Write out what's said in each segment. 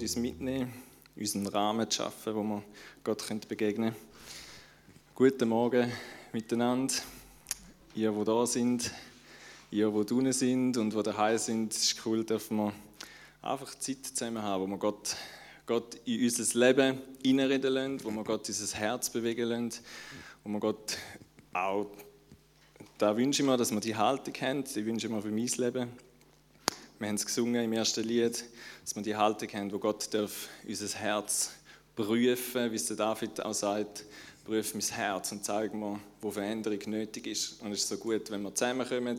und uns mitnehmen, unseren Rahmen zu schaffen, wo wir Gott begegnen können. Guten Morgen miteinander, ihr, die da sind, ihr, die drinnen sind und die daheim sind. Es ist cool, dass wir einfach Zeit zusammen haben, wo wir Gott, Gott in unser Leben hineinreden lassen, wo wir Gott unser Herz bewegen lassen, wo wir Gott auch, da wünsche ich mir, dass wir die Haltung haben, die wünsche ich mir für mein Leben. Wir haben es gesungen im ersten Lied, dass wir die Haltung haben, wo Gott darf unser Herz prüfen, wie es der David auch sagt, prüf mein Herz und zeig mir, wo Veränderung nötig ist. Und es ist so gut, wenn wir zusammenkommen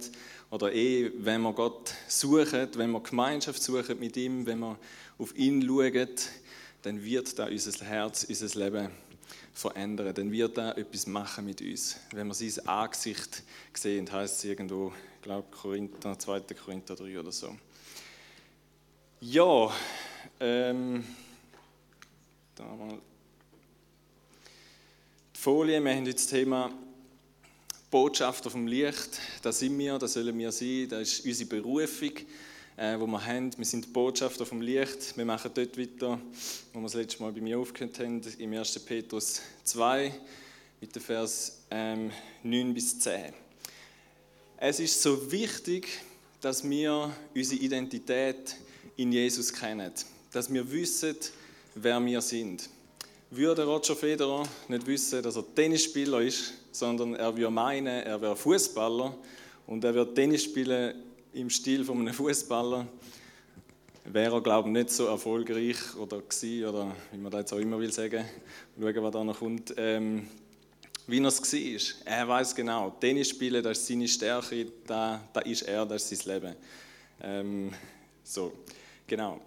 oder eh, wenn wir Gott suchen, wenn wir Gemeinschaft suchen mit ihm, wenn wir auf ihn schauen, dann wird da unser Herz, unser Leben verändern. Dann wird er etwas machen mit uns. Wenn wir sein Angesicht sehen, heißt es irgendwo, ich glaube, Korinther, 2. Korinther 3 oder so. Ja, ähm, da mal die Folie. Wir haben heute das Thema Botschafter vom Licht. Das sind wir, das sollen wir sein. Das ist unsere Berufung, äh, wo wir haben. Wir sind Botschafter vom Licht. Wir machen dort weiter, wo wir das letzte Mal bei mir aufgehört haben, im 1. Petrus 2, mit den Vers ähm, 9 bis 10. Es ist so wichtig, dass wir unsere Identität in Jesus kennen. Dass wir wissen, wer wir sind. Würde Roger Federer nicht wissen, dass er Tennisspieler ist, sondern er würde meinen, er wäre Fußballer und er würde Tennis spielen im Stil von einem Fußballer, wäre er, glaube ich, nicht so erfolgreich oder gewesen, oder wie man das jetzt auch immer will sagen, schauen, was da noch kommt, ähm, wie er es war. Er weiß genau, Tennis spielen, das ist seine Stärke, da, da ist er, das ist sein Leben. Ähm, so. Genau.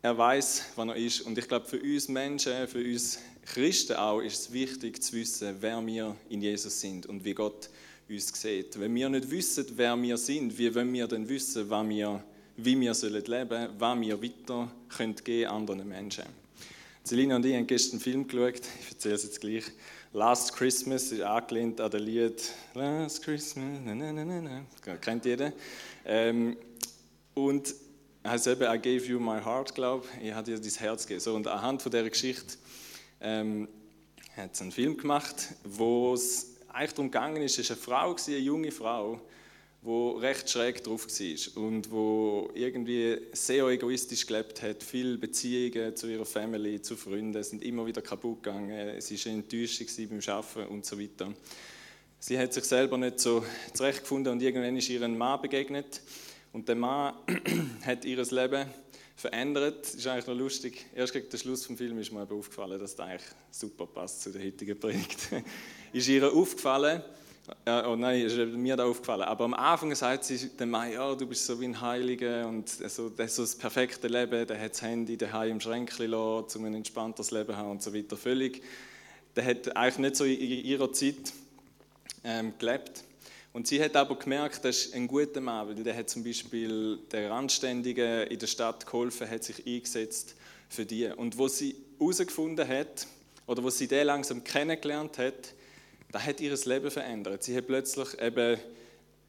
Er weiß, wann er ist. Und ich glaube, für uns Menschen, für uns Christen auch, ist es wichtig zu wissen, wer wir in Jesus sind und wie Gott uns sieht. Wenn wir nicht wissen, wer wir sind, wie wollen wir dann wissen, was wir, wie wir sollen leben was wir weiter können geben anderen Menschen. Selina und ich haben gestern einen Film geschaut, ich erzähle es jetzt gleich. Last Christmas ist angelehnt an das Lied Last Christmas, na, na, na, na. kennt jeder. Ähm, und heißt eben, I gave you my heart, glaube ich. Ich habe dir dein Herz gegeben. So, und anhand von dieser Geschichte ähm, hat es einen Film gemacht, wo es eigentlich darum gegangen ist, es war eine Frau, eine junge Frau, die recht schräg drauf war und wo irgendwie sehr egoistisch gelebt hat, viele Beziehungen zu ihrer Family, zu Freunden sind immer wieder kaputt gegangen, sie war enttäuscht beim Arbeiten und so weiter. Sie hat sich selber nicht so zurechtgefunden und irgendwann ist ihr ein Mann begegnet, und der Mann hat ihr Leben verändert. Ist eigentlich noch lustig. Erst gegen den Schluss des Films ist mir aufgefallen, dass das eigentlich super passt zu der heutigen Predigt. ist ihr aufgefallen, äh, oh nein, ist mir da aufgefallen. Aber am Anfang sagt sie dem Mann, ja, du bist so wie ein Heiliger und so, das so das perfekte Leben. Der hat das Handy daheim im Schränkchen lassen, um ein entspanntes Leben zu haben und so weiter. Völlig. Der hat eigentlich nicht so in ihrer Zeit ähm, gelebt. Und sie hat aber gemerkt, das ist ein guter Mann, weil der hat zum Beispiel der Randständigen in der Stadt geholfen, hat sich eingesetzt für die. Und wo sie herausgefunden hat, oder wo sie den langsam kennengelernt hat, da hat ihr Leben verändert. Sie hat plötzlich eben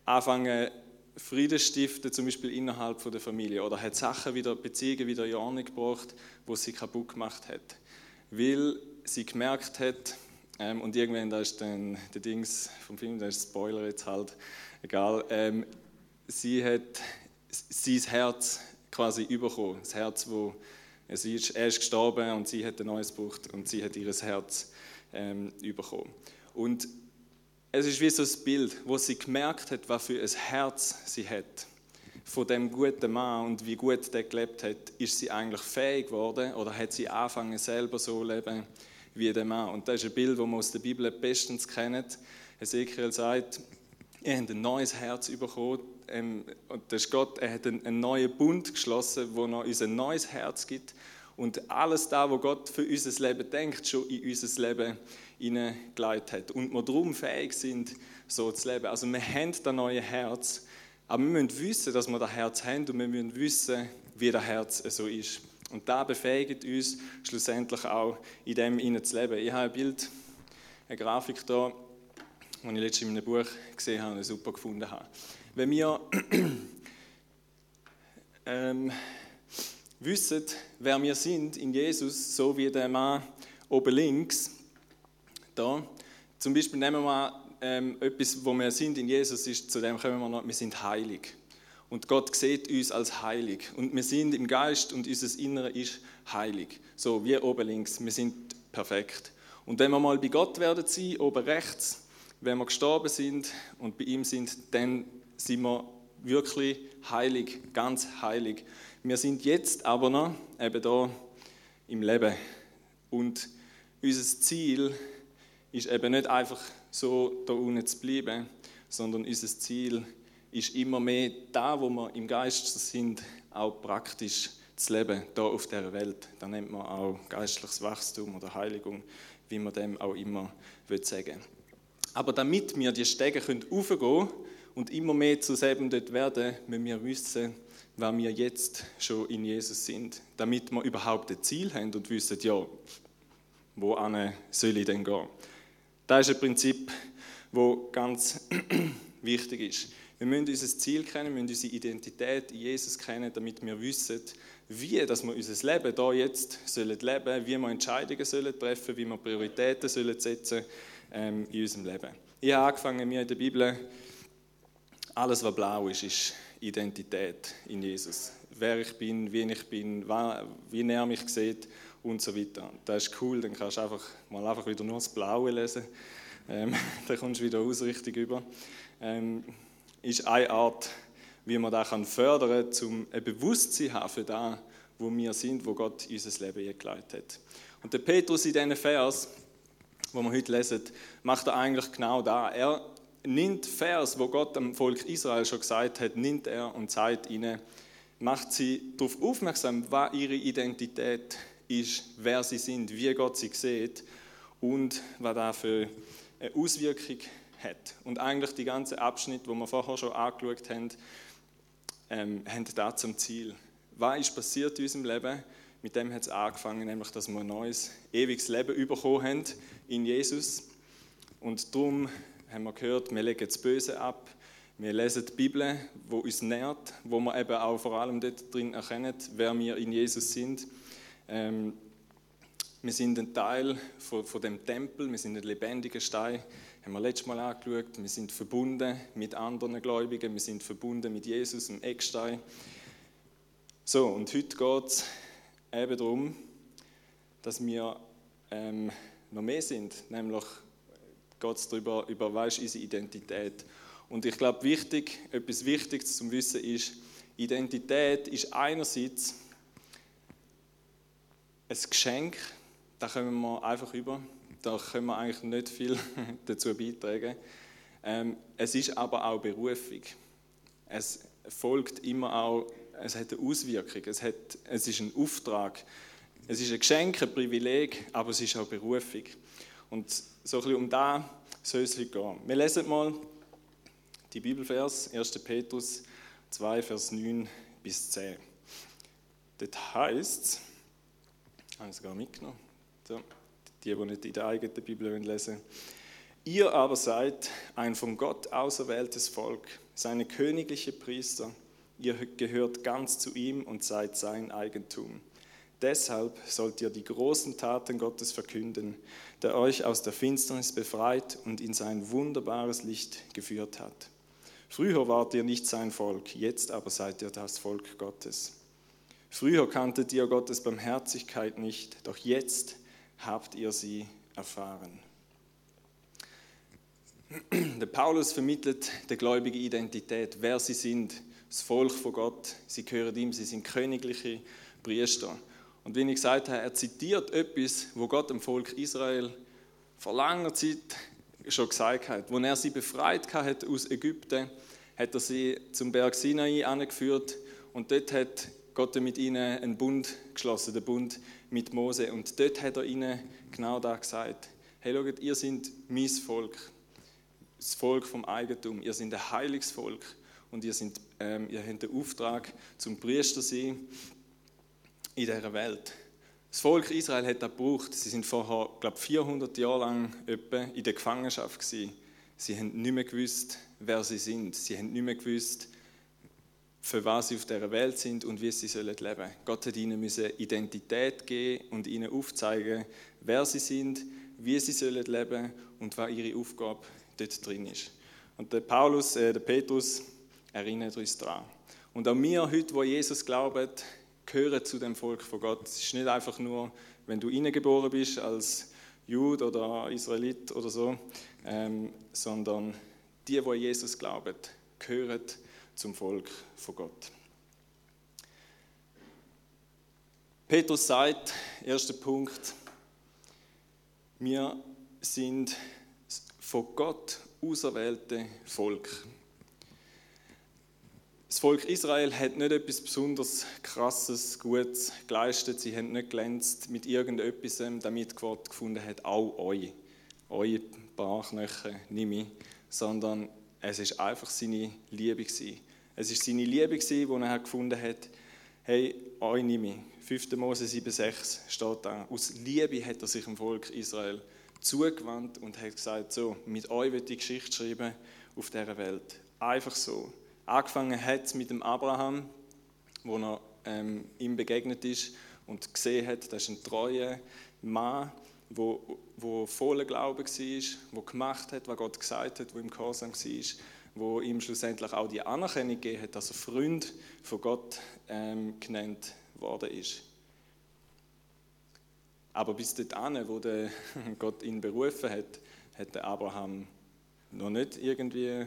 angefangen, Frieden stiften, zum Beispiel innerhalb der Familie, oder hat Sachen wieder, Beziehungen wieder in Ordnung gebracht, wo sie kaputt gemacht hat. Weil sie gemerkt hat, ähm, und irgendwann, da ist dann der Dings vom Film, da ist Spoiler jetzt halt, egal. Ähm, sie hat sein Herz quasi überkommen. Das Herz, wo sie ist, er ist gestorben und sie hat ein neues gebraucht und sie hat ihr Herz ähm, überkommen. Und es ist wie so ein Bild, wo sie gemerkt hat, was für ein Herz sie hat. Von dem guten Mann und wie gut der gelebt hat, ist sie eigentlich fähig geworden oder hat sie angefangen, selber so zu leben, wie der Mann. Und das ist ein Bild, das man aus der Bibel bestens kennt. Ezekiel sagt, ihr habt ein neues Herz bekommen. Ähm, und das ist Gott, er hat einen neuen Bund geschlossen, wo er uns ein neues Herz gibt. Und alles da, wo Gott für unser Leben denkt, schon in unser Leben hineingeleitet hat. Und wir darum fähig sind, so zu leben. Also wir haben das neue Herz, aber wir müssen wissen, dass wir das Herz haben und wir müssen wissen, wie das Herz so ist. Und da befähigt uns schlussendlich auch, in dem zu leben. Ich habe ein Bild, eine Grafik da, die ich letztens in einem Buch gesehen habe und super gefunden habe. Wenn wir, ähm, wissen, wer wir sind in Jesus, so wie der Mann oben links, da. Zum Beispiel nehmen wir mal ähm, etwas, wo wir sind in Jesus, ist, zu dem kommen wir noch, wir sind heilig. Und Gott sieht uns als heilig. Und wir sind im Geist und unser Innere ist heilig. So wie oben links. Wir sind perfekt. Und wenn wir mal bei Gott werden sein, oben rechts, wenn wir gestorben sind und bei ihm sind, dann sind wir wirklich heilig, ganz heilig. Wir sind jetzt aber noch eben da im Leben. Und unser Ziel ist eben nicht einfach so da unten zu bleiben, sondern unser Ziel ist immer mehr da, wo wir im Geist sind, auch praktisch zu leben, da auf der Welt. Da nennt man auch geistliches Wachstum oder Heiligung, wie man dem auch immer sagen will. Aber damit wir die Stege aufgehen können und immer mehr zu selben dort werden, müssen wir wissen, wer wir jetzt schon in Jesus sind. Damit wir überhaupt ein Ziel haben und wissen, ja, wo soll ich denn gehen? Das ist ein Prinzip, das ganz wichtig ist. Wir müssen unser Ziel kennen, wir müssen unsere Identität in Jesus kennen, damit wir wissen, wie dass wir unser Leben hier jetzt sollen leben wie wir Entscheidungen sollen treffen wie wir Prioritäten sollen setzen ähm, in unserem Leben. Ich habe angefangen, mir in der Bibel, alles was blau ist, ist Identität in Jesus. Wer ich bin, wie ich bin, wie er mich sieht und so weiter. Das ist cool, dann kannst du einfach mal einfach wieder nur das Blaue lesen. Ähm, dann kommst du wieder aus richtig über. Ähm, ist eine Art, wie man das fördern kann, um ein Bewusstsein haben für das, wo wir sind, wo Gott unser Leben eingeleitet hat. Und der Petrus in diesen Vers, wo wir heute lesen, macht er eigentlich genau da. Er nimmt Vers, wo Gott dem Volk Israel schon gesagt hat, nimmt er und zeigt ihnen, macht sie darauf aufmerksam, was ihre Identität ist, wer sie sind, wie Gott sie sieht und was da für eine Auswirkung hat. Und eigentlich die ganze Abschnitt, wo wir vorher schon angeschaut haben, ähm, haben da zum Ziel. Was ist passiert in unserem Leben? Mit dem hat es angefangen, nämlich, dass wir ein neues, ewiges Leben bekommen haben in Jesus. Und darum haben wir gehört, wir legen das Böse ab, wir lesen die Bibel, wo uns nährt, wo wir eben auch vor allem dort drin erkennen, wer wir in Jesus sind. Ähm, wir sind ein Teil von, von dem Tempel, wir sind ein lebendiger Stein haben wir letztes Mal angeschaut. Wir sind verbunden mit anderen Gläubigen, wir sind verbunden mit Jesus, dem Eckstein. So, und heute geht es eben darum, dass wir ähm, noch mehr sind, nämlich geht es darüber, über ist unsere Identität. Und ich glaube, wichtig, etwas Wichtiges zum Wissen ist, Identität ist einerseits ein Geschenk, da kommen wir einfach über da können wir eigentlich nicht viel dazu beitragen. Ähm, es ist aber auch Berufung. Es folgt immer auch, es hat eine Auswirkung, es, hat, es ist ein Auftrag. Es ist ein Geschenk, ein Privileg, aber es ist auch Berufung. Und so ein um da soll es gehen. Wir lesen mal die Bibelvers, 1. Petrus 2, Vers 9 bis 10. Das heißt, ich habe es sogar mitgenommen. So die, die nicht in der eigenen Bibel lesen wollen. Ihr aber seid ein von Gott auserwähltes Volk, seine königliche Priester. Ihr gehört ganz zu ihm und seid sein Eigentum. Deshalb sollt ihr die großen Taten Gottes verkünden, der euch aus der Finsternis befreit und in sein wunderbares Licht geführt hat. Früher wart ihr nicht sein Volk, jetzt aber seid ihr das Volk Gottes. Früher kanntet ihr Gottes Barmherzigkeit nicht, doch jetzt habt ihr sie erfahren. Der Paulus vermittelt der gläubige Identität, wer sie sind, das Volk von Gott. Sie gehören ihm, sie sind königliche Priester. Und wie ich gesagt habe, er zitiert etwas, wo Gott dem Volk Israel vor langer Zeit schon gesagt hat. Als er sie befreit hat aus Ägypten, hat er sie zum Berg Sinai angeführt und dort hat Gott mit ihnen einen Bund geschlossen, den Bund mit Mose. Und dort hat er ihnen genau da gesagt: Hey, schaut, ihr seid mein Volk, das Volk vom Eigentum. Ihr seid ein heiliges Volk und ihr, seid, ähm, ihr habt den Auftrag zum Priester sein in dieser Welt. Das Volk Israel hat das gebraucht. Sie sind vorher, glaube 400 Jahre lang in der Gefangenschaft gewesen. Sie haben nicht mehr gewusst, wer sie sind. Sie haben nicht mehr gewusst, für was sie auf dieser Welt sind und wie sie leben sollen. Gott hat ihnen Identität geben und ihnen aufzeigen, wer sie sind, wie sie leben sollen und was ihre Aufgabe dort drin ist. Und der Paulus, äh, der Petrus erinnert uns daran. Und auch wir heute, wo Jesus glauben, gehören zu dem Volk von Gott. Es ist nicht einfach nur, wenn du geboren bist als Jude oder Israelit oder so, ähm, sondern die, die Jesus glauben, gehören zum Volk von Gott. Petrus sagt, erster Punkt, wir sind von Gott auserwählte Volk. Das Volk Israel hat nicht etwas besonders Krasses, Gutes geleistet. Sie haben nicht glänzt mit irgendetwas, damit Gott gefunden hat, auch euch, eure Barknöchel, nimm ich, sondern es ist einfach seine Liebe gewesen. Es ist seine Liebe die er gefunden hat, hey, euch nimm ich. 5. Mose 7,6 steht da. Aus Liebe hat er sich dem Volk Israel zugewandt und hat gesagt, so, mit euch wird die Geschichte schreiben auf dieser Welt. Einfach so. Angefangen hat es mit dem Abraham, wo er ähm, ihm begegnet ist und gesehen hat, das ist ein treuer Mann, wo, wo voller Glaube war, wo gemacht hat, was Gott gesagt hat, wo im Gehorsam war, wo ihm schlussendlich auch die Anerkennung gegeben hat, dass er Freund von Gott ähm, genannt worden ist. Aber bis dorthin, wo der Gott ihn berufen hat, hat der Abraham noch nicht irgendwie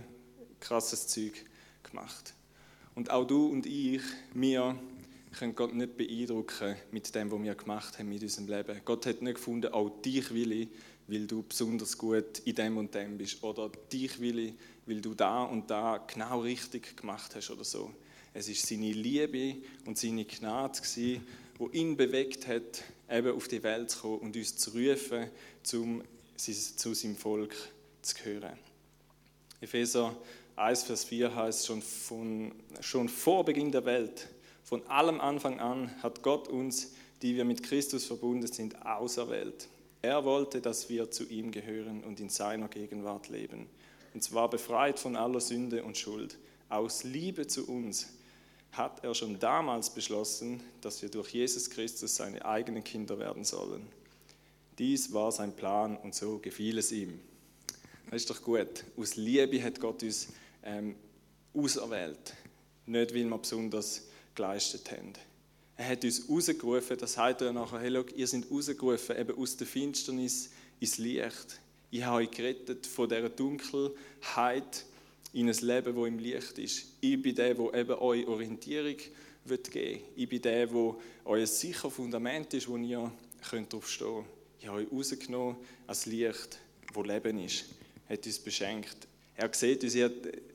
krasses Zeug gemacht. Und auch du und ich, wir können Gott nicht beeindrucken mit dem, was wir gemacht haben mit unserem Leben. Gott hat nicht gefunden, auch dich will ich, weil du besonders gut in dem und dem bist. Oder dich will ich, weil du da und da genau richtig gemacht hast oder so. Es ist seine Liebe und seine Gnade, die ihn bewegt hat, eben auf die Welt zu kommen und uns zu rufen, um zu seinem Volk zu gehören. Epheser 1, Vers 4 heißt, schon, von, schon vor Beginn der Welt, von allem Anfang an, hat Gott uns, die wir mit Christus verbunden sind, auserwählt. Er wollte, dass wir zu ihm gehören und in seiner Gegenwart leben. Und zwar befreit von aller Sünde und Schuld. Aus Liebe zu uns hat er schon damals beschlossen, dass wir durch Jesus Christus seine eigenen Kinder werden sollen. Dies war sein Plan und so gefiel es ihm. Das ist doch gut. Aus Liebe hat Gott uns ähm, auserwählt. Nicht, weil wir besonders geleistet haben. Er hat uns rausgerufen, das sagt er nachher, hey, look, ihr seid rausgerufen, eben aus der Finsternis ins Licht. Ich habe euch gerettet von dieser Dunkelheit in ein Leben, das im Licht ist. Ich bin der, der eben euch Orientierung geben will. Ich bin der, der euer sicher Fundament ist, wo ihr darauf stehen könnt. Ich habe euch rausgenommen als Licht, wo Leben ist. Er hat uns beschenkt. Er sieht uns, er hat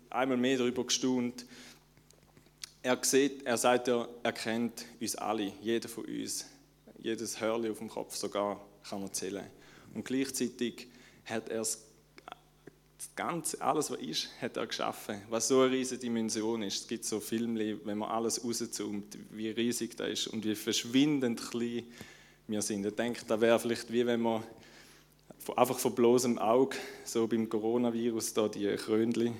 einmal mehr darüber gestaunt. Er, sieht, er sagt, er, er kennt uns alle, jeder von uns. Jedes Hörli auf dem Kopf sogar kann er zählen. Und gleichzeitig hat er das Ganze, alles was ist, hat er geschaffen. Was so eine riesige Dimension ist. Es gibt so Filme, wenn man alles rauszoomt, wie riesig das ist und wie verschwindend klein wir sind. Ich denke, da wäre vielleicht wie wenn man einfach von bloßem Auge, so beim Coronavirus, da die Krönchen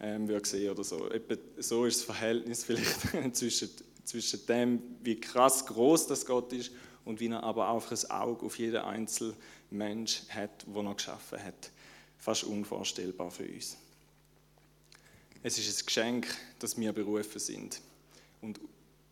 ähm, würde sehen oder so. Etwa so ist das Verhältnis vielleicht zwischen, zwischen dem, wie krass groß das Gott ist und wie er aber auch ein Auge auf jeden einzelnen Mensch hat, den er geschaffen hat. Fast unvorstellbar für uns. Es ist ein Geschenk, dass wir berufen sind und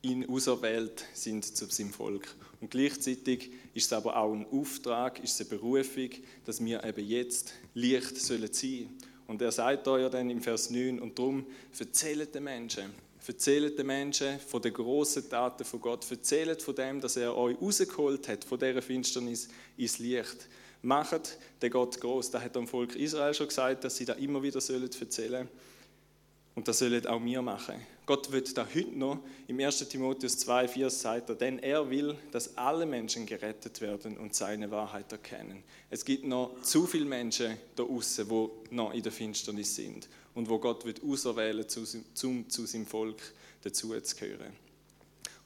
ihn auserwählt sind zu seinem Volk. Und gleichzeitig ist es aber auch ein Auftrag, ist es eine Berufung, dass wir eben jetzt Licht sollen sein. Und er sagt da ja dann im Vers 9, und darum erzählt den Menschen, erzählt den Menschen von den grossen Taten von Gott, erzählt von dem, dass er euch rausgeholt hat, von dieser Finsternis ins Licht. Macht den Gott groß. Da hat dem Volk Israel schon gesagt, dass sie da immer wieder erzählen sollen. Und das sollen auch wir machen. Gott wird da heute noch, im 1. Timotheus 2, 4 sagt er, denn er will, dass alle Menschen gerettet werden und seine Wahrheit erkennen. Es gibt noch zu viele Menschen da außen, die noch in der Finsternis sind und wo Gott wird auserwählen, um zu seinem Volk dazu zu gehören.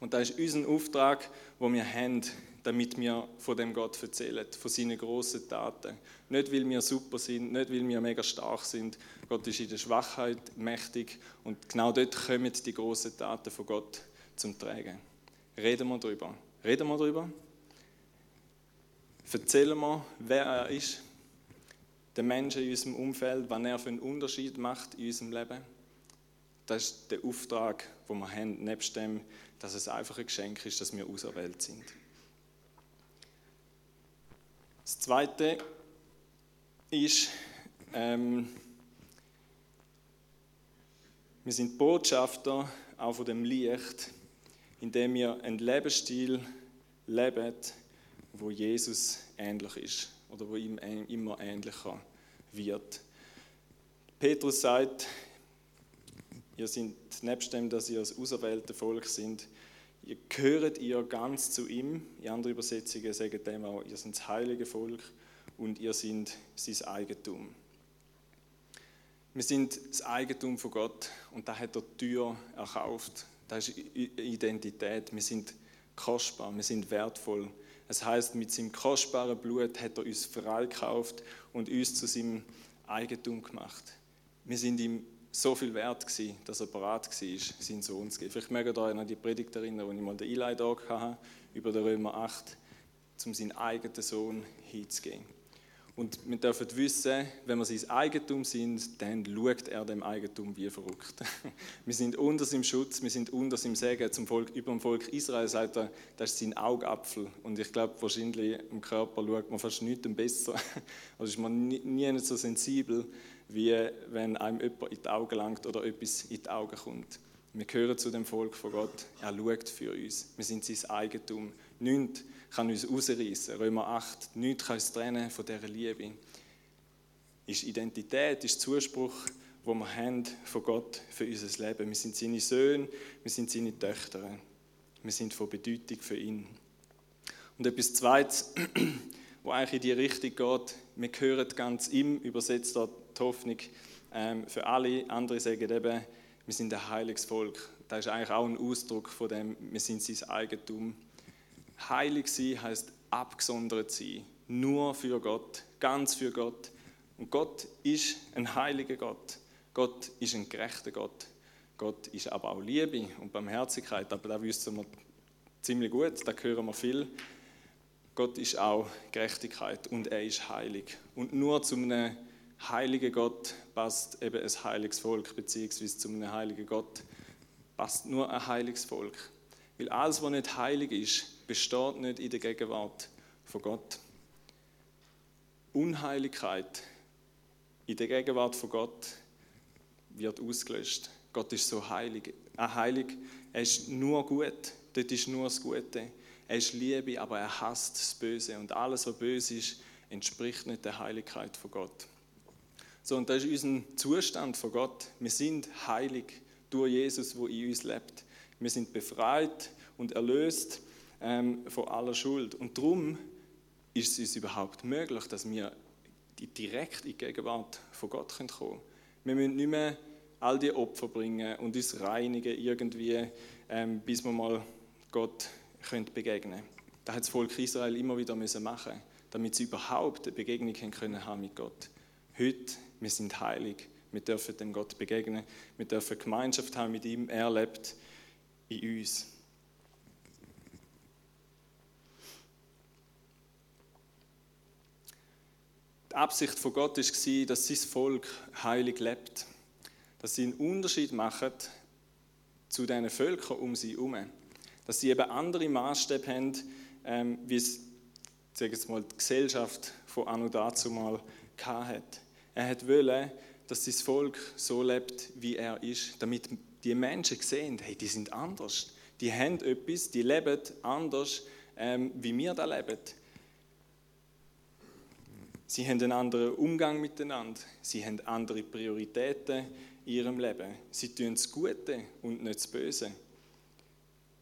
Und das ist unser Auftrag, wo wir haben, damit wir von dem Gott erzählen, von seinen großen Taten. Nicht, weil wir super sind, nicht, weil wir mega stark sind. Gott ist in der Schwachheit mächtig und genau dort kommen die großen Taten von Gott zum Tragen. Reden wir darüber. Reden wir darüber. Erzählen wir, wer er ist, den Menschen in unserem Umfeld, was er für einen Unterschied macht in unserem Leben. Das ist der Auftrag, den wir haben, nebst dem, dass es einfach ein Geschenk ist, dass wir auserwählt sind. Das Zweite ist, ähm, wir sind Botschafter auch von dem Licht, indem wir einen Lebensstil leben, wo Jesus ähnlich ist oder wo ihm immer ähnlicher wird. Petrus sagt, ihr seid nebst dem, dass ihr das auserwählte Volk sind, ihr gehört ihr ganz zu ihm. In anderen Übersetzungen sagen dem auch, ihr seid das heilige Volk und ihr seid sein Eigentum. Wir sind das Eigentum von Gott und da hat er die Tür erkauft. Das ist Identität. Wir sind kostbar, wir sind wertvoll. Es heißt, mit seinem kostbaren Blut hat er uns freikauft und uns zu seinem Eigentum gemacht. Wir sind ihm so viel wert gewesen, dass er bereit war, seinen Sohn zu geben. Vielleicht mögt ihr euch an die Predigt erinnern, wo ich mal den Eli da hatte, über den Römer 8, um seinen eigenen Sohn hinzugeben. Und wir dürfen wissen, wenn wir sein Eigentum sind, dann schaut er dem Eigentum wie verrückt. Wir sind unter seinem Schutz, wir sind unter seinem Segen. Zum Volk, über dem Volk Israel sagt er, das ist sein Augapfel. Und ich glaube, wahrscheinlich im Körper schaut man fast nichts besser. Also ist man nie, nie so sensibel wie wenn einem jemand in die Augen langt oder etwas in die Augen kommt. Wir gehören zu dem Volk von Gott. Er schaut für uns. Wir sind sein Eigentum. Nichts kann uns rausreißen. Römer 8. Nichts kann uns trennen von dieser Liebe. Ist Identität, ist Zuspruch, wo wir haben von Gott für unser Leben. Wir sind seine Söhne, wir sind seine Töchter. Wir sind von Bedeutung für ihn. Und etwas Zweites, wo eigentlich in die Richtung geht, wir gehören ganz ihm, übersetzt dort die Hoffnung ähm, für alle. Andere sagen eben, wir sind ein heiliges Volk. Das ist eigentlich auch ein Ausdruck von dem, wir sind sein Eigentum. Heilig sein heißt abgesondert sein, nur für Gott, ganz für Gott. Und Gott ist ein heiliger Gott. Gott ist ein gerechter Gott. Gott ist aber auch Liebe und Barmherzigkeit. Aber da wissen wir ziemlich gut, da hören wir viel. Gott ist auch Gerechtigkeit und er ist heilig. Und nur zu einem heiligen Gott passt eben ein heiliges Volk, beziehungsweise zu einem heiligen Gott passt nur ein heiliges Volk. Weil alles, was nicht heilig ist, besteht nicht in der Gegenwart von Gott. Unheiligkeit in der Gegenwart von Gott wird ausgelöscht. Gott ist so heilig. Er heilig, er ist nur gut. Dort ist nur das Gute. Er ist Liebe, aber er hasst das Böse. Und alles, was böse ist, entspricht nicht der Heiligkeit von Gott. So, und das ist unser Zustand von Gott. Wir sind heilig durch Jesus, wo in uns lebt. Wir sind befreit und erlöst ähm, von aller Schuld. Und darum ist es uns überhaupt möglich, dass wir direkt in die Gegenwart von Gott kommen können. Wir müssen nicht mehr all die Opfer bringen und uns reinigen irgendwie, ähm, bis wir mal Gott können begegnen können. Das hat das Volk Israel immer wieder müssen machen, damit sie überhaupt eine Begegnung können haben mit Gott. Heute, wir sind heilig, wir dürfen dem Gott begegnen, wir dürfen Gemeinschaft haben mit ihm, er lebt in uns. Die Absicht von Gott war, dass sein Volk heilig lebt. Dass sie einen Unterschied machen zu den Völkern um sie herum. Dass sie eben andere Maßstäbe haben, ähm, wie es sage jetzt mal, die Gesellschaft von Anno dazu mal hat. Er wollen, dass sein Volk so lebt, wie er ist, damit die Menschen sehen, hey, die sind anders. Die haben etwas, die leben anders, ähm, wie wir da leben. Sie haben einen anderen Umgang miteinander. Sie haben andere Prioritäten in ihrem Leben. Sie tun das Gute und nicht das Böse.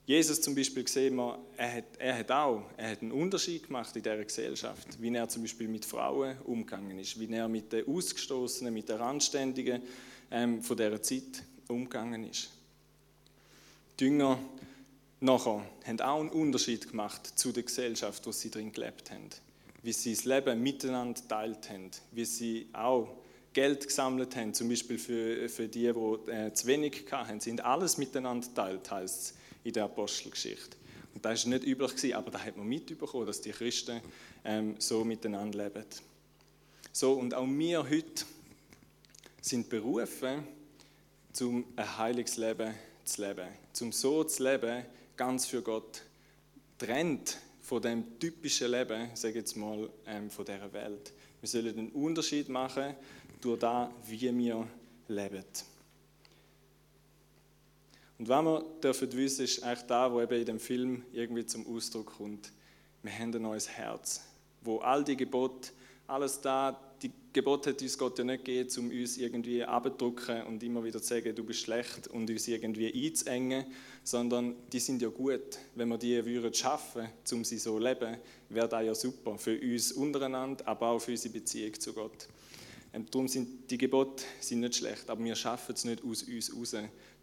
Jesus zum Beispiel sehen wir, er hat, er hat auch er hat einen Unterschied gemacht in dieser Gesellschaft, wie er zum Beispiel mit Frauen umgegangen ist, wie er mit den Ausgestoßenen, mit den Randständigen ähm, von dieser Zeit umgegangen ist. Die Jünger nachher haben auch einen Unterschied gemacht zu der Gesellschaft, wo sie drin gelebt haben. Wie sie das Leben miteinander teilt haben, wie sie auch Geld gesammelt haben, zum Beispiel für, für die, die äh, zu wenig hatten. Sie haben alles miteinander teilt, heißt es in der Apostelgeschichte. Und das war nicht üblich, gewesen, aber da hat man mitbekommen, dass die Christen ähm, so miteinander leben. So, und auch wir heute sind berufen, zum ein heiliges Leben zu leben. Zum so zu leben, ganz für Gott, trennt von dem typischen Leben, sage ich jetzt mal, ähm, von dieser Welt. Wir sollen einen Unterschied machen durch das, wie wir leben. Und wenn wir dürfen wissen, ist eigentlich da, wo eben in dem Film irgendwie zum Ausdruck kommt. Wir haben ein neues Herz, wo all die Gebote, alles da, die Gebote hat uns Gott ja nicht gegeben, um uns irgendwie abzudrücken und immer wieder zu sagen, du bist schlecht und uns irgendwie einzuengen, sondern die sind ja gut. Wenn wir die würden schaffen, um sie so zu leben, wäre das ja super für uns untereinander, aber auch für unsere Beziehung zu Gott. Und darum sind die Gebote sind nicht schlecht, aber wir schaffen es nicht aus uns raus,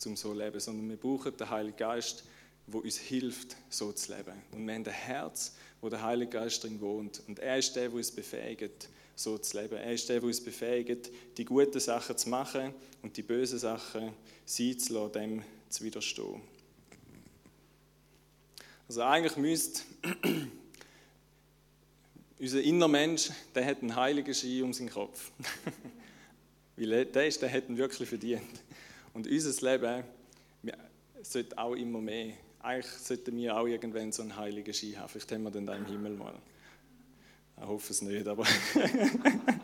um so zu leben, sondern wir brauchen den Heiligen Geist, der uns hilft, so zu leben. Und wir haben ein Herz, wo der Heilige Geist drin wohnt. Und er ist der, der uns befähigt, so zu leben. Er ist der, der uns befähigt, die guten Sachen zu machen und die bösen Sachen sein zu lassen, dem zu widerstehen. Also eigentlich müsste unser innerer Mensch, der hat einen heiligen Ski um seinen Kopf. Weil der, ist, der hat ihn wirklich verdient. Und unser Leben sollte auch immer mehr. Eigentlich sollten wir auch irgendwann so einen heiligen Ski haben. Vielleicht haben wir den da im Himmel mal. Ich hoffe es nicht, aber.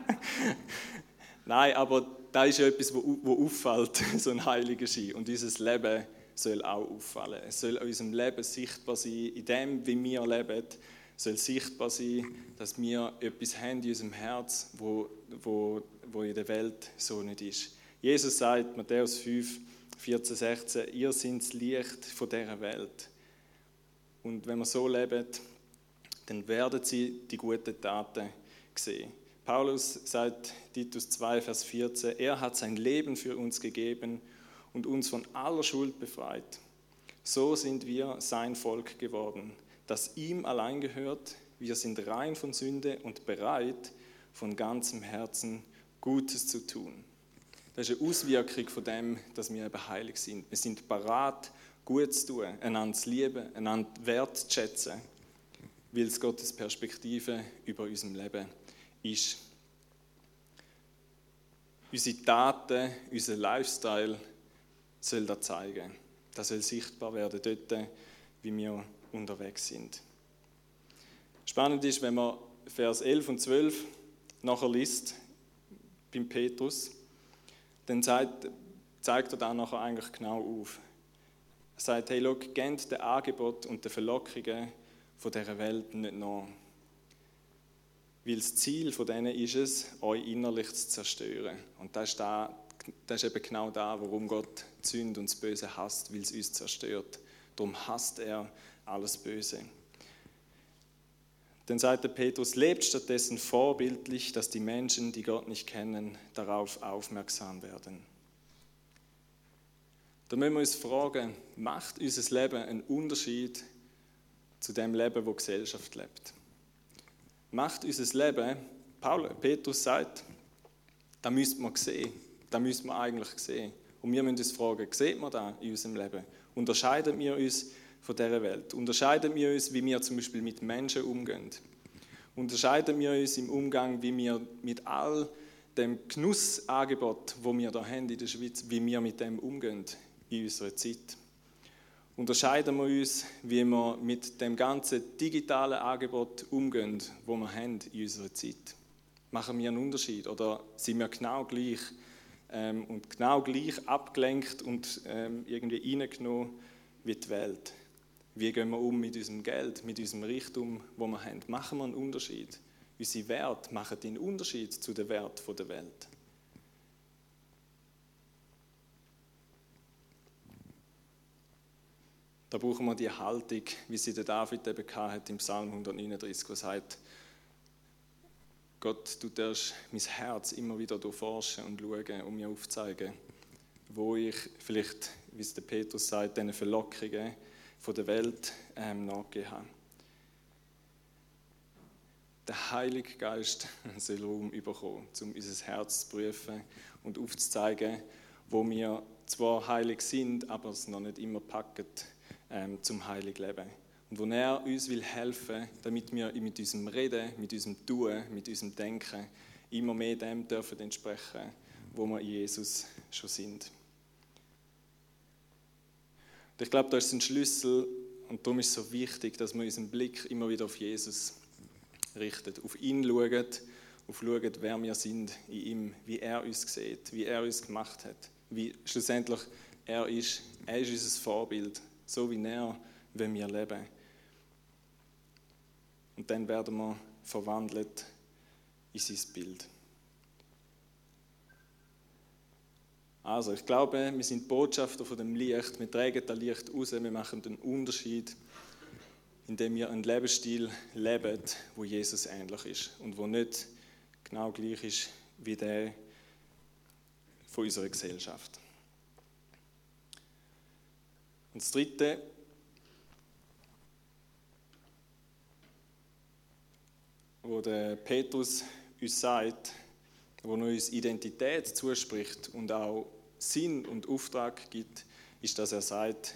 Nein, aber da ist ja etwas, wo, auffällt, so ein heiliger Ski. Und unser Leben soll auch auffallen. Es soll in unserem Leben sichtbar sein, in dem, wie wir leben, soll sichtbar sein, dass wir etwas haben in unserem Herz, wo, wo, wo in der Welt so nicht ist. Jesus sagt, Matthäus 5, 14, 16, ihr seid das Licht von dieser Welt. Und wenn wir so leben, dann werden sie die guten Taten sehen. Paulus sagt, Titus 2, Vers 14, er hat sein Leben für uns gegeben und uns von aller Schuld befreit. So sind wir sein Volk geworden das ihm allein gehört. Wir sind rein von Sünde und bereit, von ganzem Herzen Gutes zu tun. Das ist eine Auswirkung von dem, dass wir eben heilig sind. Wir sind bereit, gut zu tun, einander zu lieben, einander wertzuschätzen, weil es Gottes Perspektive über unserem Leben ist. Unsere Taten, unser Lifestyle soll das zeigen. Das soll sichtbar werden dort, wie wir unterwegs sind. Spannend ist, wenn man Vers 11 und 12 nachher liest beim Petrus, dann zeigt, zeigt er da nachher eigentlich genau auf. Er sagt, hey, schau, gebt den Angebot und den Verlockungen von dieser Welt nicht nach. Weil das Ziel von denen ist es, euch innerlich zu zerstören. Und das ist, da, das ist eben genau da, warum Gott Sünde und das Böse hasst, weil es uns zerstört. Darum hasst er alles Böse. Dann sagte Petrus, lebt stattdessen vorbildlich, dass die Menschen, die Gott nicht kennen, darauf aufmerksam werden. Da müssen wir uns fragen, macht unser Leben einen Unterschied zu dem Leben, wo Gesellschaft lebt? Macht unser Leben, Paul, Petrus sagt, da müsste man sehen, da müsste man eigentlich sehen. Und wir müssen uns fragen, sieht man da in unserem Leben? Unterscheiden wir uns von dieser Welt? Unterscheiden wir uns, wie wir zum Beispiel mit Menschen umgehen? Unterscheiden wir uns im Umgang, wie wir mit all dem Genussangebot, wo wir da haben in der Schweiz, wie wir mit dem umgehen in unserer Zeit? Unterscheiden wir uns, wie wir mit dem ganzen digitalen Angebot umgehen, wo wir haben in unserer Zeit? Machen wir einen Unterschied oder sind wir genau gleich ähm, und genau gleich abgelenkt und ähm, irgendwie reingenommen wie die Welt? Wie gehen wir um mit unserem Geld, mit unserem Reichtum, wo wir haben? Machen wir einen Unterschied? Unsere Werte machen den Unterschied zu den Werten der Welt. Da brauchen wir die Haltung, wie sie der David eben hat im Psalm 139, wo sagt, Gott, du darfst mein Herz immer wieder durchforschen und schauen und mir aufzeigen, wo ich vielleicht, wie es der Petrus sagt, diese Verlockungen von der Welt ähm, nachgegeben habe. Der Heilige Geist soll Raum bekommen, um unser Herz zu prüfen und aufzuzeigen, wo wir zwar heilig sind, aber es noch nicht immer packen ähm, zum heilig Leben. Und wo er uns will helfen, damit wir mit unserem Reden, mit unserem Tun, mit unserem Denken immer mehr dem dürfen entsprechen, wo wir in Jesus schon sind. Und ich glaube, das ist ein Schlüssel und darum ist es so wichtig, dass wir unseren Blick immer wieder auf Jesus richtet, auf ihn schauen, auf schauen, wer wir sind in ihm, wie er uns sieht, wie er uns gemacht hat, wie schlussendlich er ist. Er ist unser Vorbild, so wie er, wenn wir leben. Und dann werden wir verwandelt in sein Bild. Also, ich glaube, wir sind Botschafter von dem Licht. Wir tragen das Licht raus, wir machen den Unterschied, indem wir einen Lebensstil leben, wo Jesus ähnlich ist und wo nicht genau gleich ist wie der von unserer Gesellschaft. Und das Dritte, wo der Petrus uns sagt, wo uns Identität zuspricht und auch Sinn und Auftrag gibt, ist, dass er sagt,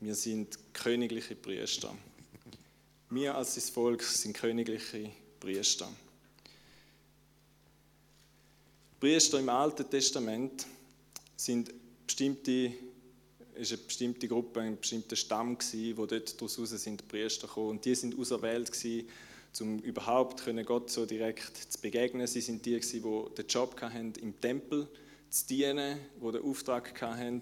wir sind königliche Priester. Wir als das Volk sind königliche Priester. Priester im Alten Testament sind bestimmte, ist eine bestimmte Gruppe, ein bestimmter Stamm gewesen, wo dort daraus sind Priester gekommen und die sind auserwählt gewesen, um überhaupt Gott so direkt zu begegnen. Sie sind die, die den Job hatten, im Tempel zu dienen, die den Auftrag hatten,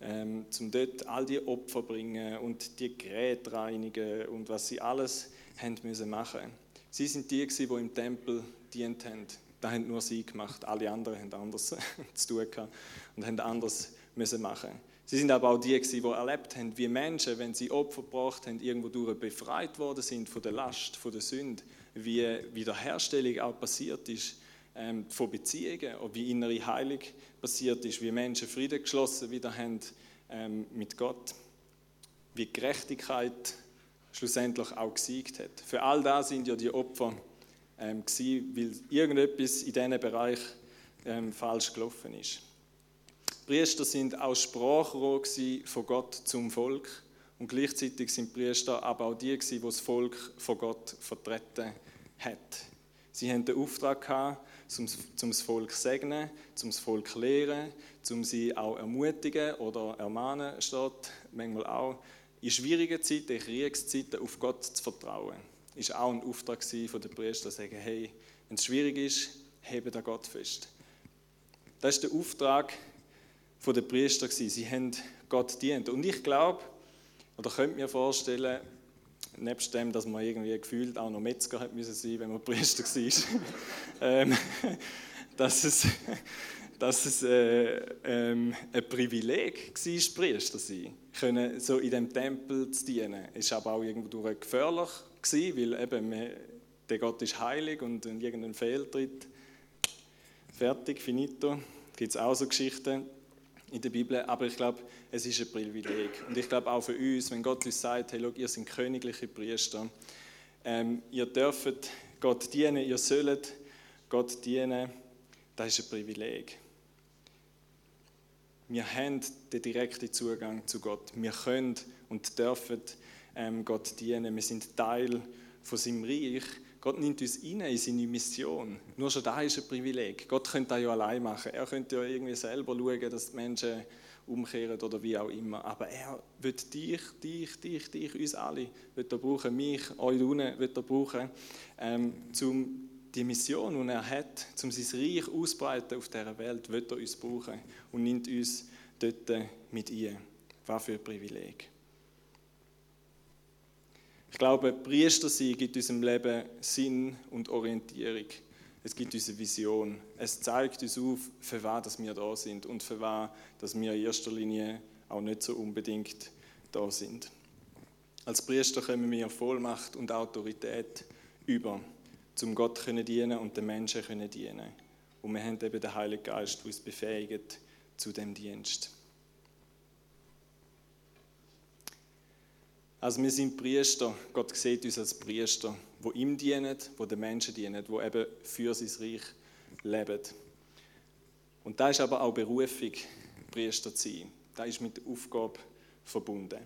ähm, um dort all die Opfer bringen und die Geräte reinigen und was sie alles haben müssen machen. Sie sind die, die im Tempel dient haben. Das haben nur sie gemacht. Alle anderen haben anders zu tun und haben anders müssen machen. Sie sind aber auch die, die erlebt haben, wie Menschen, wenn sie Opfer gebracht haben, irgendwo durch befreit worden sind von der Last, von der Sünde, wie Wiederherstellung auch passiert ist ähm, von Beziehungen, oder wie innere Heilung passiert ist, wie Menschen Frieden geschlossen wieder haben ähm, mit Gott, wie Gerechtigkeit schlussendlich auch gesiegt hat. Für all das sind ja die Opfer ähm, gewesen, weil irgendetwas in diesem Bereich ähm, falsch gelaufen ist. Priester sind auch Sprachrohr von Gott zum Volk und gleichzeitig sind Priester aber auch die, die das Volk von Gott vertreten hat. Sie haben den Auftrag gehabt, um das Volk zu segnen, um das Volk zu lehren, um sie auch ermutigen oder ermahnen, steht manchmal auch, in schwierigen Zeiten, in Kriegszeiten auf Gott zu vertrauen. Das war auch ein Auftrag von den Priestern, zu sagen, hey, wenn es schwierig ist, hebe an Gott fest. Das ist der Auftrag der Priester. Sie haben Gott dient. Und ich glaube, oder könnt mir vorstellen, nebst dem, dass man irgendwie gefühlt auch noch Metzger hat müssen sein, wenn man Priester war, ähm, dass es, dass es äh, ähm, ein Privileg war, Priester zu sein, können so in dem Tempel zu dienen. Es war aber auch irgendwo gefährlich, gewesen, weil eben der Gott ist heilig und wenn irgendein Fehltritt, fertig, finito, gibt es auch so Geschichten in der Bibel, aber ich glaube, es ist ein Privileg. Und ich glaube auch für uns, wenn Gott uns sagt, hey, schau, ihr seid königliche Priester, ähm, ihr dürft Gott dienen, ihr sollt Gott dienen, das ist ein Privileg. Wir haben den direkten Zugang zu Gott. Wir können und dürfen ähm, Gott dienen. Wir sind Teil von seinem Reich. Gott nimmt uns in seine Mission. Nur schon da ist ein Privileg. Gott könnte das ja allein machen. Er könnte ja irgendwie selber schauen, dass die Menschen umkehren oder wie auch immer. Aber er wird dich, dich, dich, dich, uns alle wird er brauchen, mich, euch unten wird er brauchen, ähm, um die Mission, die er hat, um sein Reich auszubreiten auf dieser Welt, wird er uns brauchen und nimmt uns dort mit ein. Was für ein Privileg. Ich glaube, Priester sein gibt unserem Leben Sinn und Orientierung. Es gibt uns eine Vision. Es zeigt uns auf, für was wir da sind und für was dass wir in erster Linie auch nicht so unbedingt da sind. Als Priester kommen wir Vollmacht und Autorität über, zum Gott zu dienen und den Menschen zu dienen. Und wir haben eben den Heiligen Geist, der uns befähigt zu dem Dienst. Also wir sind Priester. Gott sieht uns als Priester, wo ihm dienen, wo den Menschen dienen, wo eben für sein Reich leben. Und da ist aber auch Berufung, Priester zu sein. Da ist mit der Aufgabe verbunden.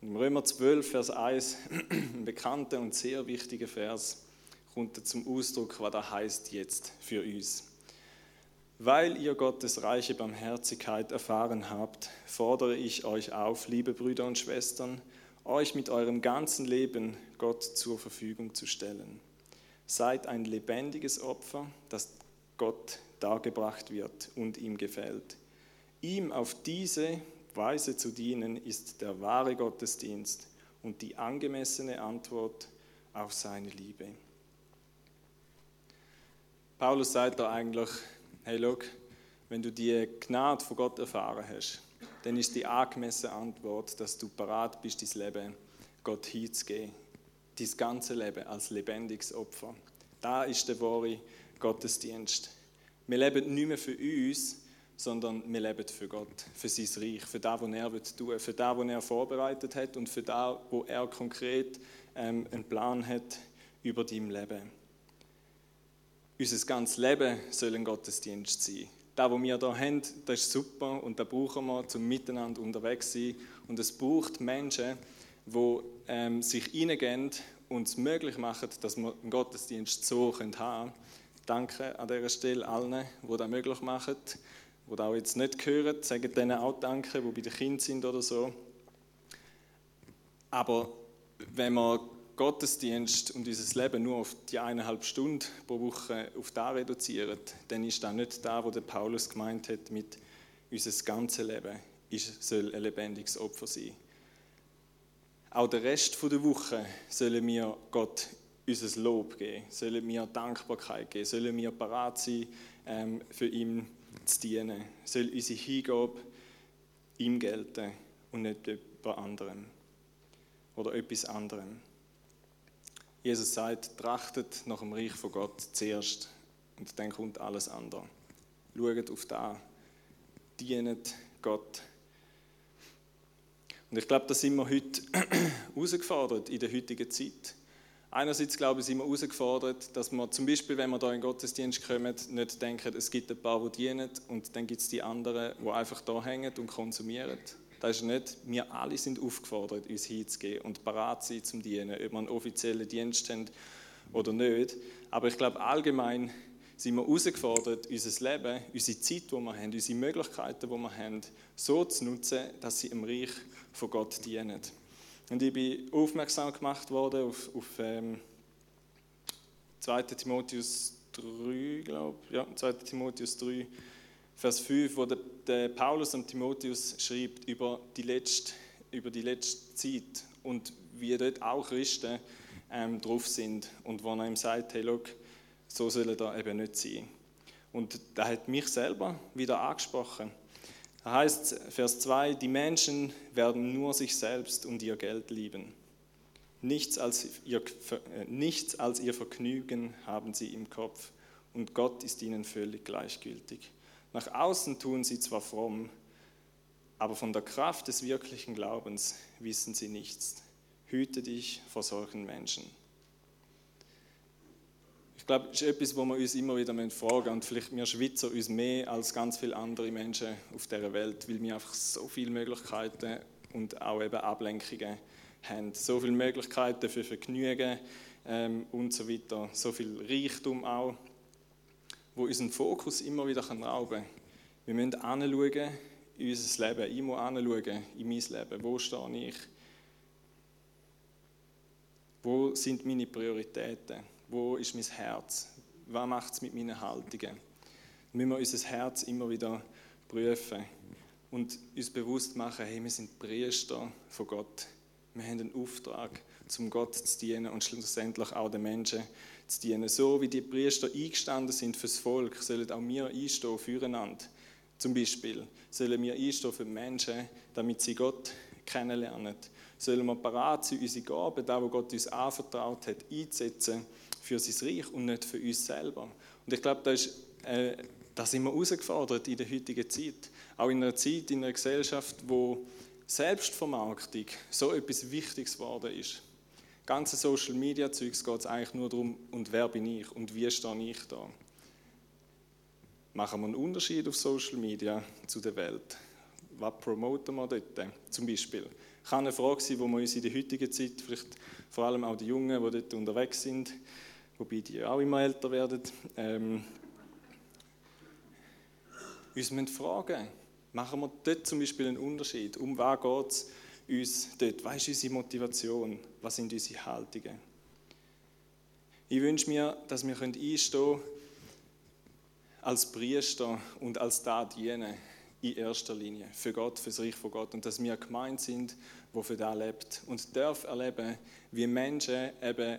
Im Römer 12, Vers 1, ein bekannter und sehr wichtiger Vers, kommt zum Ausdruck, was da heißt jetzt für uns. Weil ihr Gottes reiche Barmherzigkeit erfahren habt, fordere ich euch auf, liebe Brüder und Schwestern, euch mit eurem ganzen Leben Gott zur Verfügung zu stellen. Seid ein lebendiges Opfer, das Gott dargebracht wird und ihm gefällt. Ihm auf diese Weise zu dienen ist der wahre Gottesdienst und die angemessene Antwort auf seine Liebe. Paulus sagt da eigentlich, hey, look, wenn du die Gnade von Gott erfahren hast, dann ist die angemessene Antwort, dass du parat bist, dein Leben Gott hinzugeben. Dein ganze Leben als lebendiges Opfer. Da ist der wahre Gottesdienst. Wir leben nicht mehr für uns, sondern wir leben für Gott, für sein Reich, für das, was er tun will, für das, was er vorbereitet hat und für das, wo er konkret ähm, einen Plan hat über dein Leben. Unser ganzes Leben soll ein Gottesdienst sein. Das, was wir hier haben, das ist super und da brauchen wir, um miteinander unterwegs zu sein. Und es braucht Menschen, die ähm, sich hineingehen und es möglich machen, dass wir einen Gottesdienst so haben können. Danke an dieser Stelle allen, die das möglich machen die auch jetzt nicht hören, sagen denen auch Danke, die bei den Kindern sind oder so. Aber wenn wir Gottesdienst und unser Leben nur auf die eineinhalb Stunden pro Woche auf da reduzieren, dann ist das nicht da, wo der Paulus gemeint hat mit unser ganzes Leben ist, soll ein lebendiges Opfer sein. Auch den Rest der Woche sollen wir Gott unser Lob geben, sollen wir Dankbarkeit geben, sollen wir parat sein, ähm, für ihn zu dienen. Soll unsere Hingabe ihm gelten und nicht jemand anderem oder etwas anderem. Jesus sagt, trachtet nach dem Reich von Gott zuerst und dann kommt alles andere. Schaut auf da, dienet Gott. Und ich glaube, da sind wir heute herausgefordert in der heutigen Zeit. Einerseits, glaube ich, sind wir herausgefordert, dass wir zum Beispiel, wenn wir da in den Gottesdienst kommen, nicht denken, es gibt ein paar, die dienen und dann gibt es die anderen, die einfach da hängen und konsumieren. Das ist nicht, wir alle sind aufgefordert, uns hinzugehen und parat sein zum Dienen, ob wir einen offiziellen Dienst haben oder nicht. Aber ich glaube, allgemein sind wir herausgefordert, unser Leben, unsere Zeit, die wir haben, unsere Möglichkeiten, die wir haben, so zu nutzen, dass sie im Reich von Gott dienen. Und ich bin aufmerksam gemacht worden auf, auf ähm, 2. Timotheus 3, glaube ich. Ja, 2. Timotheus 3, Vers 5, wo der, der Paulus an Timotheus schreibt über die, letzte, über die letzte Zeit und wie dort auch Christen ähm, drauf sind. Und wo er ihm sagt, hey, look, so soll er da eben nicht sein. Und da hat mich selber wieder angesprochen. Da heißt Vers 2, die Menschen werden nur sich selbst und ihr Geld lieben. Nichts als, ihr, äh, nichts als ihr Vergnügen haben sie im Kopf und Gott ist ihnen völlig gleichgültig. Nach außen tun sie zwar fromm, aber von der Kraft des wirklichen Glaubens wissen sie nichts. Hüte dich vor solchen Menschen. Ich glaube, das ist etwas, wo wir uns immer wieder fragen und vielleicht wir Schweizer uns mehr als ganz viele andere Menschen auf dieser Welt, weil wir einfach so viele Möglichkeiten und auch eben Ablenkungen haben. So viele Möglichkeiten für Vergnügen ähm, und so weiter. So viel Reichtum auch, wo unseren Fokus immer wieder rauben kann. Wir müssen anschauen in unser Leben. Ich muss anschauen in mein Leben. Wo stehe ich? Wo sind meine Prioritäten? Wo ist mein Herz? Was macht es mit meinen Haltungen? Da müssen wir unser Herz immer wieder prüfen und uns bewusst machen, hey, wir sind Priester von Gott. Wir haben einen Auftrag, zum Gott zu dienen und schlussendlich auch den Menschen zu dienen. So wie die Priester eingestanden sind fürs Volk, sollen auch wir einstehen füreinander. Zum Beispiel sollen wir einstehen für Menschen, damit sie Gott kennenlernen. Sollen wir parat sein, unsere Gaben, da wo Gott uns anvertraut hat, einzusetzen für sein Reich und nicht für uns selber. Und ich glaube, da, ist, äh, da sind wir herausgefordert in der heutigen Zeit. Auch in einer Zeit, in einer Gesellschaft, wo Selbstvermarktung so etwas Wichtiges geworden ist. Ganze Social Media Zeugs geht es eigentlich nur darum, und wer bin ich und wie stehe ich da. Machen wir einen Unterschied auf Social Media zu der Welt? Was promoten wir dort zum Beispiel? Kann eine Frage sein, die wir uns in der heutigen Zeit, vielleicht vor allem auch die Jungen, die dort unterwegs sind, wobei die auch immer älter werden, ähm, uns müssen fragen machen wir dort zum Beispiel einen Unterschied? Um was geht es uns dort? Was ist unsere Motivation? Was sind unsere Haltungen? Ich wünsche mir, dass wir einstehen können als Priester und als da dienen in erster Linie für Gott, für das Reich von Gott und dass wir gemeint sind, wo für da lebt und darf erleben, wie Menschen eben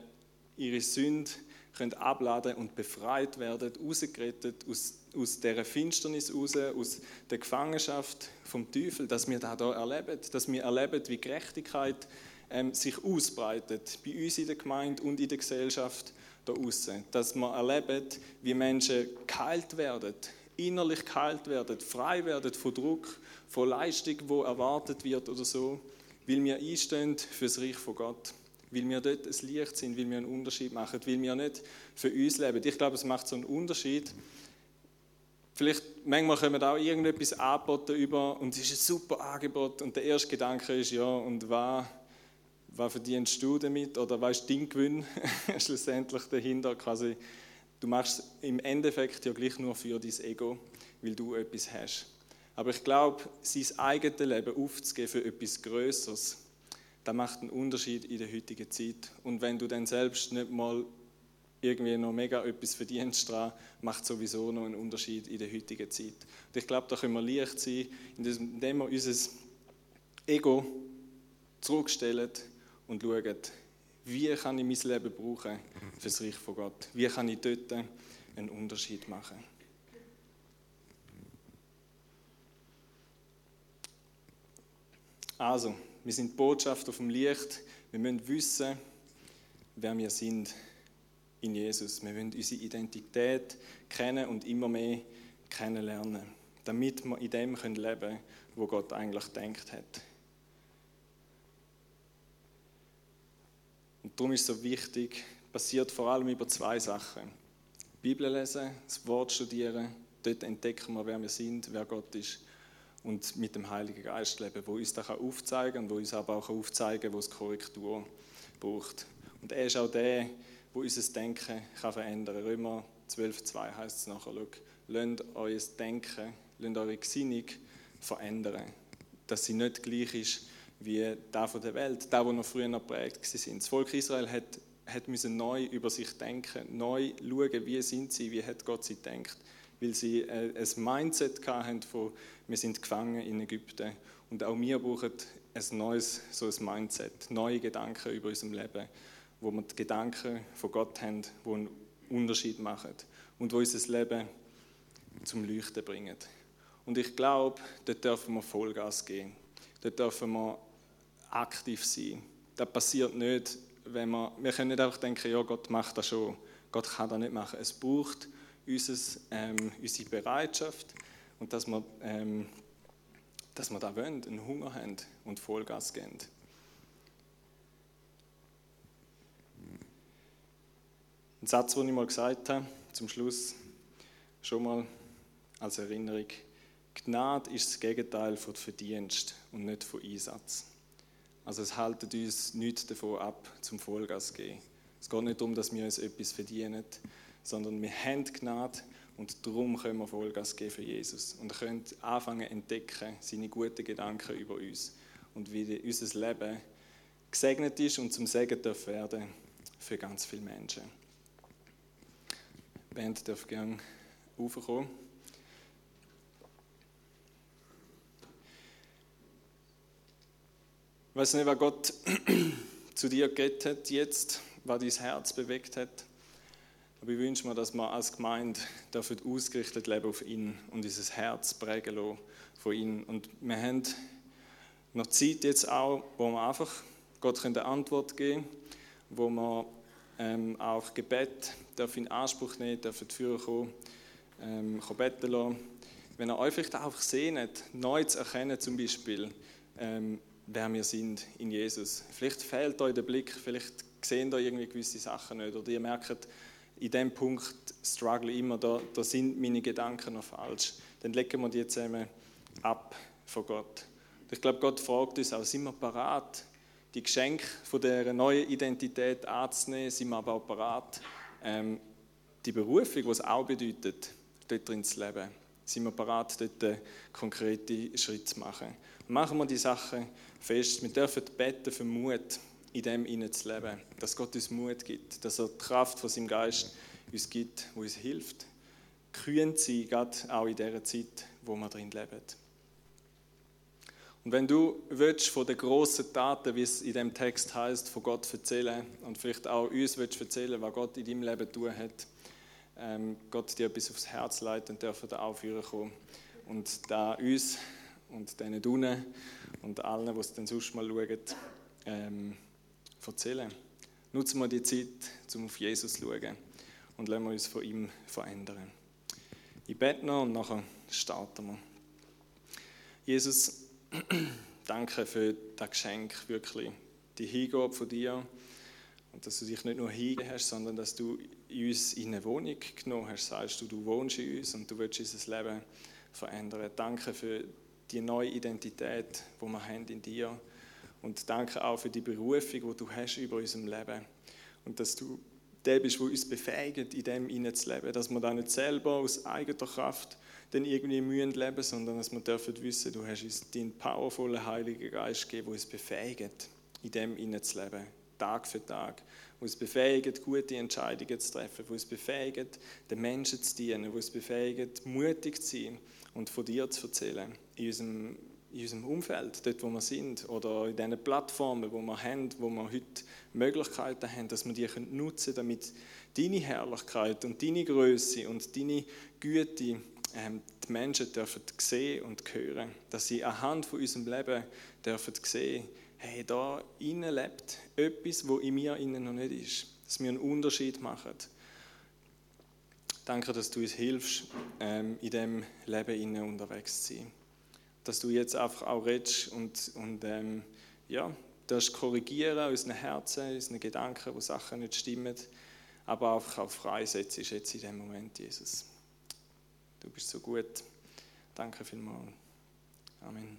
ihre Sünde können abladen und befreit werden, rausgerettet aus, aus dieser Finsternis raus, aus der Gefangenschaft vom Teufel, dass wir das hier erleben, dass wir erleben, wie Gerechtigkeit ähm, sich ausbreitet, bei uns in der Gemeinde und in der Gesellschaft da außen. Dass wir erleben, wie Menschen geheilt werden, innerlich geheilt werden, frei werden von Druck, von Leistung, wo erwartet wird oder so, weil wir einstehen für das Reich von Gott weil wir dort ein Licht sind, weil wir einen Unterschied machen, weil wir nicht für uns leben. Ich glaube, es macht so einen Unterschied. Vielleicht, manchmal können wir auch irgendetwas angeboten über und es ist ein super Angebot und der erste Gedanke ist, ja, und was, was verdienst du damit oder was ist dein Gewinn schlussendlich dahinter? Quasi, du machst es im Endeffekt ja gleich nur für dein Ego, weil du etwas hast. Aber ich glaube, sein eigenes Leben aufzugeben für etwas Größeres, das macht einen Unterschied in der heutigen Zeit. Und wenn du dann selbst nicht mal irgendwie noch mega etwas verdienst dran, macht sowieso noch einen Unterschied in der heutigen Zeit. Und ich glaube, da können wir leicht sein, indem wir unser Ego zurückstellen und schauen, wie kann ich mein Leben brauchen für das Reich von Gott? Wie kann ich dort einen Unterschied machen? Also, wir sind Botschafter vom Licht. Wir müssen wissen, wer wir sind in Jesus. Wir müssen unsere Identität kennen und immer mehr kennenlernen, damit wir in dem leben können, wo Gott eigentlich denkt hat. Und darum ist es so wichtig, passiert vor allem über zwei Sachen. Bibel lesen, das Wort studieren, dort entdecken wir, wer wir sind, wer Gott ist und mit dem Heiligen Geist leben, wo uns das aufzeigen kann und wo uns aber auch aufzeigen kann, wo es Korrektur braucht. Und er ist auch der, wo unser Denken kann verändern kann. Römer 12,2 heißt es nachher, lasst euer Denken, lasst eure Gesinnung verändern, dass sie nicht gleich ist wie da von der Welt, da wo noch früher noch prägt sind. Das Volk Israel hat, hat müssen neu über sich denken, neu schauen, wie sind sie, wie hat Gott sie denkt weil sie äh, ein Mindset hatten von, wir sind gefangen in Ägypten. Und auch wir brauchen ein neues so ein Mindset, neue Gedanken über unser Leben, wo wir die Gedanken von Gott haben, die einen Unterschied machen und wo unser Leben zum Leuchten bringen. Und ich glaube, dort dürfen wir Vollgas geben. Dort dürfen wir aktiv sein. Das passiert nicht, wenn wir, wir können nicht einfach denken, ja, Gott macht das schon. Gott kann das nicht machen. Es braucht unser, ähm, unsere Bereitschaft und dass wir, ähm, dass wir da wollen, einen Hunger haben und Vollgas geben. Ein Satz, den ich mal gesagt habe, zum Schluss schon mal als Erinnerung. Gnade ist das Gegenteil von Verdienst und nicht von Einsatz. Also es haltet uns nichts davon ab, zum Vollgas zu gehen. Es geht nicht darum, dass wir uns etwas verdienen, sondern wir haben Gnade und darum können wir Vollgas geben für Jesus und können anfangen entdecken, seine guten Gedanken über uns und wie unser Leben gesegnet ist und zum Segen darf werden für ganz viele Menschen. Die Band darf gerne raufkommen. Ich weiß nicht, was Gott zu dir geredet hat jetzt, was dein Herz bewegt hat. Aber ich wünsche mir, dass wir als Gemeinde dafür ausgerichtet leben auf ihn und dieses Herz prägen lassen von ihm. Und wir haben noch Zeit jetzt auch, wo wir einfach Gott eine Antwort geben können, wo wir ähm, auch Gebet in Anspruch nehmen dürfen, dafür kommen, ähm, beten lassen. Wenn ihr euch vielleicht auch sehnt, neu zu erkennen zum Beispiel, ähm, wer wir sind in Jesus. Vielleicht fehlt euch der Blick, vielleicht sehen da irgendwie gewisse Sachen nicht oder ihr merkt, in dem Punkt struggle ich immer, da, da sind meine Gedanken noch falsch. Dann legen wir die zusammen ab von Gott. Ich glaube, Gott fragt uns auch, sind wir parat, die Geschenke von der neuen Identität anzunehmen, sind wir aber auch parat, ähm, die Berufung, die es auch bedeutet, dort drin zu leben, sind wir parat, dort konkrete Schritte zu machen. Machen wir die Sachen fest. Wir dürfen beten für Mut, in dem innen zu leben. Dass Gott uns Mut gibt, dass er die Kraft von seinem Geist uns gibt, wo uns hilft. Kühn zu sein, gerade auch in dieser Zeit, wo wir drin leben. Und wenn du willst, von den grossen Taten, wie es in dem Text heißt, von Gott erzählen und vielleicht auch uns willst erzählen, was Gott in deinem Leben tun hat, ähm, Gott dir etwas aufs Herz leitet und dürfen da aufführen kommen und da uns und diesen Dunen und allen, die es dann sonst mal schauen, ähm, erzählen. Nutzen wir die Zeit, um auf Jesus zu schauen und lassen wir uns von ihm verändern. Ich bete noch und nachher starten wir. Jesus, danke für das Geschenk, wirklich. Die Hingabe von dir. Und dass du dich nicht nur hingegeben hast, sondern dass du uns in eine Wohnung genommen hast. Sagst du, du wohnst in uns und du willst unser Leben verändern. Danke für die neue Identität, die wir haben in dir. Und danke auch für die Berufung, die du hast über unserem Leben. Und dass du der bist, der uns befähigt, in dem hineinzuleben. Dass wir da nicht selber aus eigener Kraft dann irgendwie mühen leben, sondern dass wir dürfen wissen, du hast uns deinen powervollen Heiligen Geist gegeben, der uns befähigt, in dem hineinzuleben. Tag für Tag, wo uns befähigt, gute Entscheidungen zu treffen, wo uns befähigt, den Menschen zu dienen, wo uns befähigt, mutig zu sein und von dir zu erzählen in unserem, in unserem Umfeld, dort wo wir sind oder in diesen Plattformen, wo wir haben, wo wir heute Möglichkeiten haben, dass wir die nutzen können, damit deine Herrlichkeit und deine Größe und deine Güte ähm, die Menschen dürfen sehen und hören, dass sie anhand von unserem Leben dürfen sehen, hey, da innen lebt etwas, wo in mir innen noch nicht ist, dass wir einen Unterschied machen. Danke, dass du uns hilfst, ähm, in dem Leben innen unterwegs zu sein dass du jetzt einfach auch redest und, und ähm, ja, das korrigieren unseren Herzen, unseren Gedanken, wo Sachen nicht stimmen, aber einfach auch freisetzt jetzt in dem Moment, Jesus. Du bist so gut. Danke vielmals. Amen.